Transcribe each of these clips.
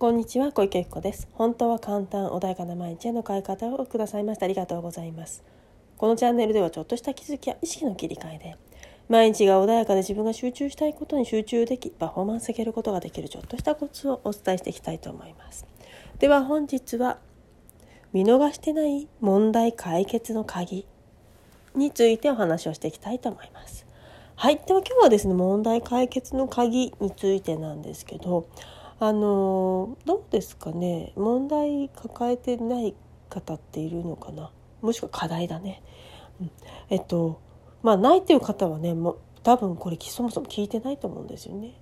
こんにちは小池由子です。本当は簡単穏やかな毎日への変え方をくださいましてありがとうございます。このチャンネルではちょっとした気づきや意識の切り替えで毎日が穏やかで自分が集中したいことに集中できパフォーマンス上げることができるちょっとしたコツをお伝えしていきたいと思います。では本日は見逃してない問題解決の鍵についてお話をしていきたいと思います。はい。では今日はですね問題解決の鍵についてなんですけどあのどうですかね？問題抱えてない方っているのかな？もしくは課題だね。うん、えっとまあないっていう方はねも多分これそもそも聞いてないと思うんですよね。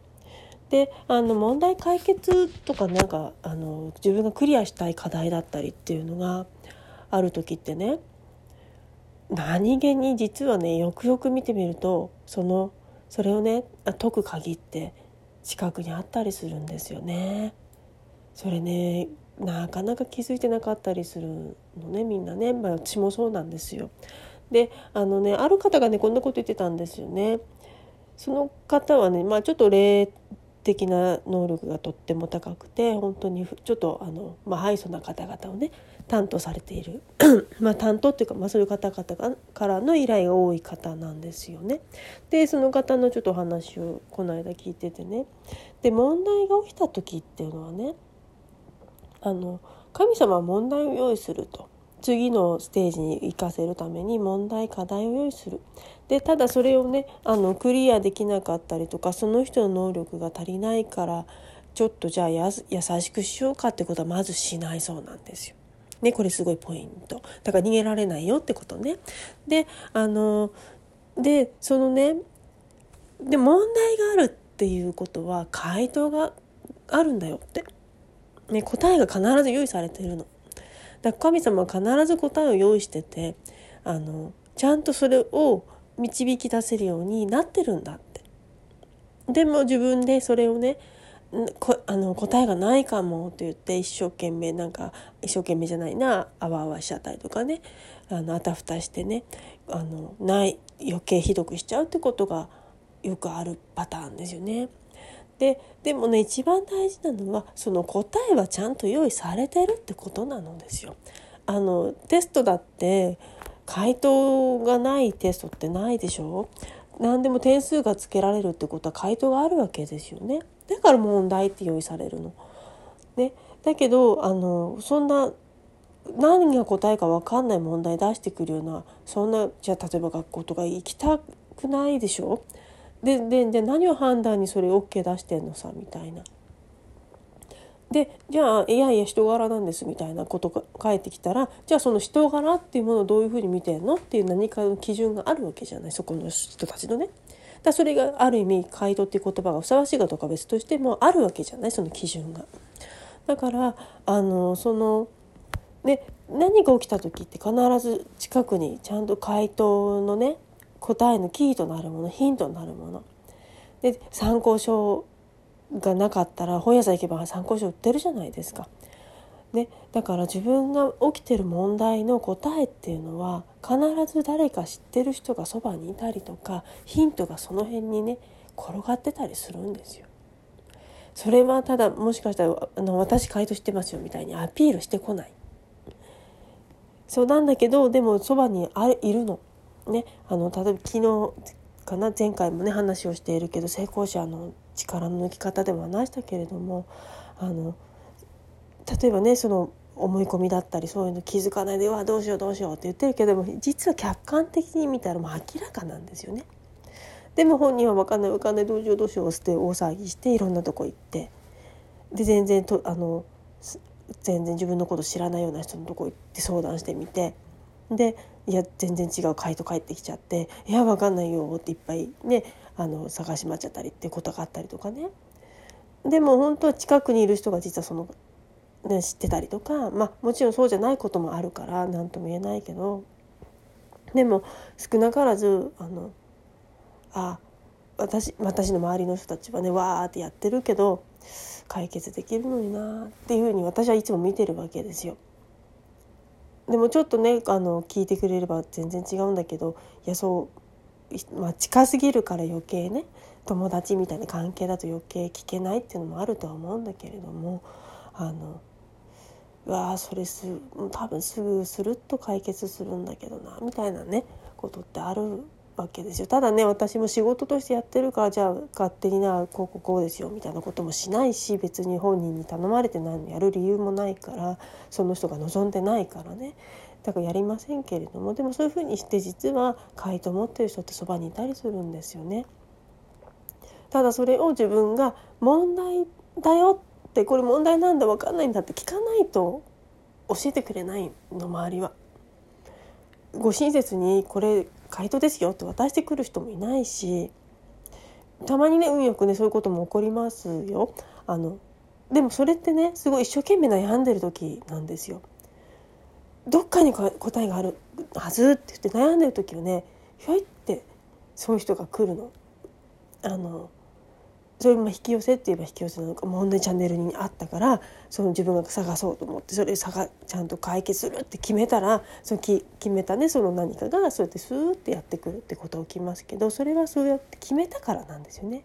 であの問題解決とかなんかあの自分がクリアしたい課題だったりっていうのがある時ってね何気に実はねよくよく見てみるとそのそれをね解く鍵って近くにあったりするんですよね。それねなかなか気づいてなかったりするのねみんなね、まあ、私もそうなんですよ。であのねある方がねこんなこと言ってたんですよね。その方はね、まあ、ちょっと霊的な能力がとっても高くて本当にちょっとあの、まあ、ハイソな方々をね担当されている まあ担当っていうか、まあ、そういう方々からの依頼が多い方なんですよね。でその方のちょっとお話をこの間聞いててねで問題が起きた時っていうのはねあの神様は問題を用意すると。次のステージに行かせるために問題課題を用意するでただそれをねあのクリアできなかったりとかその人の能力が足りないからちょっとじゃあ優しくしようかってことはまずしないそうなんですよ。ね、これすごいポイント。だから逃げられないよってことね。で、あの、で、そのね、で、問題があるっていうことは回答があるんだよって。ね、答えが必ず用意されてるの。だ神様は必ず答えを用意してて、あの、ちゃんとそれを導き出せるようになってるんだって。でも自分でそれをね、こあの答えがないかもって言って一生懸命なんか一生懸命じゃないなあわあわしちゃったりとかねあのあたふたしてねあのない余計ひどくしちゃうってことがよくあるパターンですよね。ででもね一番大事なのはその答えはちゃんと用意されてるってことなのですよ。あのテストだって回答がないテストってないでしょ？何でも点数がつけられるってことは回答があるわけですよね。だから問題って用意されるの。ね、だけどあのそんな何が答えか分かんない問題出してくるようなそんなじゃあ例えば学校とか行きたくないでしょ？ででじゃあ何を判断にそれ OK 出してんのさみたいな。でじゃあいやいや人柄なんですみたいなことが返ってきたらじゃあその人柄っていうものをどういうふうに見てんのっていう何かの基準があるわけじゃないそこの人たちのね。だそれがある意味回答っていう言葉がふさわしいかどうか別としてもあるわけじゃないその基準が。だからあのそのね何が起きた時って必ず近くにちゃんと回答のね答えのキーとなるものヒントになるもので参考書がなかったら本屋さん行けば参考書売ってるじゃないですか。ね、だから自分が起きてる問題の答えっていうのは必ず誰か知ってる人がそばにいたりとかヒントがその辺にね転がってたりするんですよ。それはただもしかしたらあの私回答してますよみたいにアピールしてこない。そうなんだけどでもそばにあいるの。ね、あの例えば昨日かな前回もね話をしているけど成功者の力の抜き方でも話したけれどもあの例えばねその思い込みだったりそういうの気づかないで「うわどうしようどうしよう」って言ってるけども実は客観的に見たらもう明らかなんですよね。でも本人は分かんない分かんないどうしようどうしようって大騒ぎしていろんなとこ行ってで全然とあの全然自分のこと知らないような人のとこ行って相談してみてでいや全然違う回答返ってきちゃって「いや分かんないよ」っていっぱいねあの探し回っちゃったりってことがあったりとかね。でも本当は近くにいる人が実はそのね、知ってたりとか、まあ、もちろんそうじゃないこともあるから何とも言えないけどでも少なからずあのあ私私の周りの人たちはねわーってやってるけど解決できるのになっていうふうに私はいつも見てるわけですよ。でもちょっとねあの聞いてくれれば全然違うんだけどいやそう、まあ、近すぎるから余計ね友達みたいな関係だと余計聞けないっていうのもあるとは思うんだけれどもあのうわそれす多分すぐスルッと解決するんだけどなみたいなねことってあるわけですよただね私も仕事としてやってるからじゃあ勝手になこうこうこうですよみたいなこともしないし別に本人に頼まれて何やる理由もないからその人が望んでないからねだからやりませんけれどもでもそういうふうにして実は回答を持ってる人ってそばにいたりするんですよね。ただそれを自分が問題だよってこれ問題なんだ分かんないんだって聞かないと教えてくれないの周りは。ご親切にこれ回答ですよって渡してくる人もいないしたまにね運よくねそういうことも起こりますよ。あのでもそれってねすごい一生懸命悩んでる時なんですよ。どっかに答えがあるはずって言って悩んでる時はねひょいってそういう人が来るの。あのそれも引き寄せって言えば引き寄せなのかもう同じチャンネルにあったからその自分が探そうと思ってそれ探ちゃんと解決するって決めたらそのき決めたねその何かがそうやってスーッてやってくるってこと起きますけどそれはそうやって決めたからなんですよね。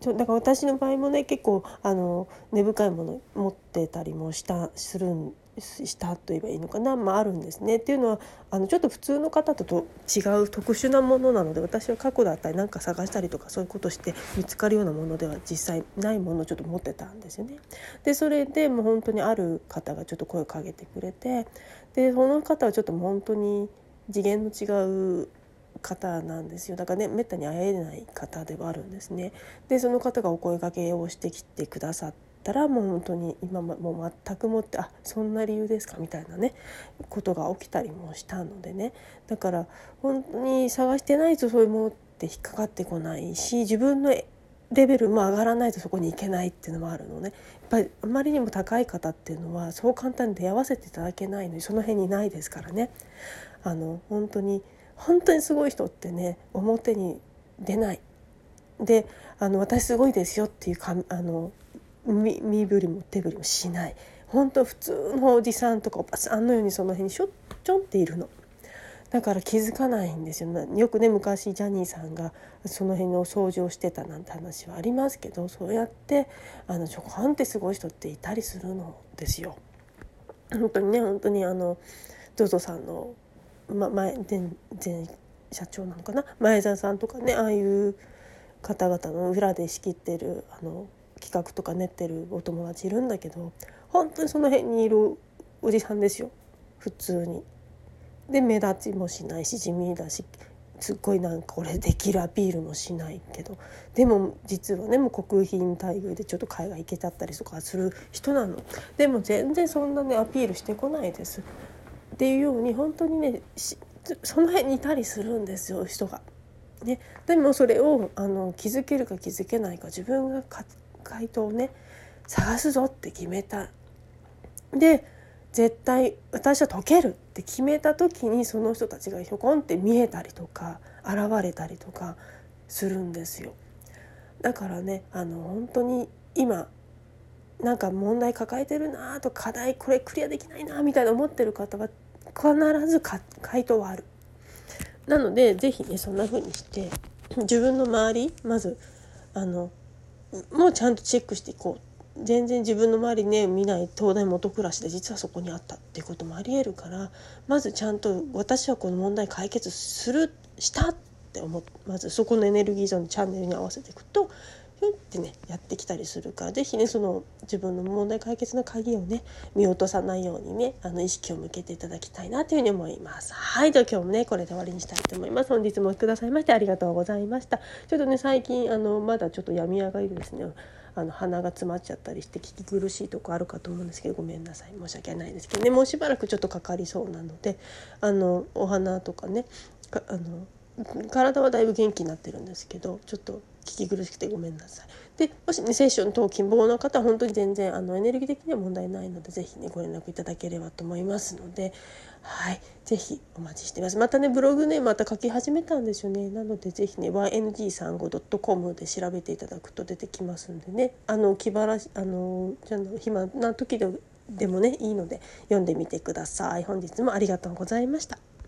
だから私の場合もね結構あの根深いもの持ってたりもしたするんしたと言えばいいのかな、まあ、あるんですね。っていうのはあのちょっと普通の方とと違う特殊なものなので私は過去だったり何か探したりとかそういうことして見つかるようなものでは実際ないものをちょっと持ってたんですよね。でそれでもう本当にある方がちょっと声をかけてくれてでその方はちょっと本当に次元の違う方なんですよだからねめったに会えない方ではあるんですね。でその方がお声かけをしてきてくださってたらもう本当に今も全くもってあそんな理由ですかみたいなねことが起きたりもしたのでね。だから本当に探してないとそういうものって引っかかってこないし自分のレベルも上がらないとそこに行けないっていうのもあるのね。やっぱりあまりにも高い方っていうのはそう簡単に出会わせていただけないのにその辺にないですからね。あの本当に本当にすごい人ってね表に出ない。であの私すごいですよっていうかあの身振りも手振りもしない本当普通のおじさんとかおばさんのようにその辺にしょっちょんっているの。だから気づかないんですよよくね昔ジャニーさんがその辺の掃除をしてたなんて話はありますけどそうやってあのちょこんってすごい人っていたりするのですよ。本当にね本当にあの ZOZO さんの、ま、前前前社長なのかな？前澤さんとかねああいう方々の裏で仕切ってるあの企画とか練ってるお友達いるんだけど本当にその辺にいるおじさんですよ。普通に。で目立ちもしないし地味だしすっごいなんかこれできるアピールもしないけど。でも実はねもう国賓待遇でちょっと海外行けちゃったりとかする人なの。でも全然そんなねアピールしてこないです。っていうように本当にねその辺にいたりするんですよ人が。ね、でもそれをあの気づけるか気づけないか自分が回答をね探すぞって決めたで絶対私は解けるって決めた時にその人たちがひょこんって見えたりとか現れたりとかするんですよ。だからねあの本当に今なんか問題抱えてるなと課題これクリアできないなみたいな思ってる方は必ず回答はある。なので是非ねそんな風にして自分の周りまずあのもちゃんとチェックしていこう。全然自分の周りね見ない東大元暮らしで実はそこにあったっていうこともありえるからまずちゃんと私はこの問題解決するしたって思ってまずそこのエネルギーゾーンのチャンネルに合わせていくとふんってねやってきたりするから是非ねその自分の問題解決の鍵をね見落とさないようにねあの意識を向けていただきたいなというふうに思います。はいでは今日もねこれで終わりにしたいと思います。本日もくださいましてありがとうございました。ちょっとね最近あのまだちょっと病み上がりですね。あの鼻が詰まっちゃったりして聞き苦しいとこあるかと思うんですけどごめんなさい申し訳ないですけどねもうしばらくちょっとかかりそうなのであのお花とかねあの体はだいぶ元気になってるんですけどちょっと聞き苦しくてごめんなさい。でもしねセッション等希望の方は本当に全然あのエネルギー的には問題ないので是非ねご連絡いただければと思いますので。はい。是非お待ちしてます。またねブログねまた書き始めたんですよね。なので是非ね yng35.com で調べていただくと出てきますんでね。あの気晴らしあのじゃ暇な時ででもねいいので読んでみてください。本日もありがとうございました。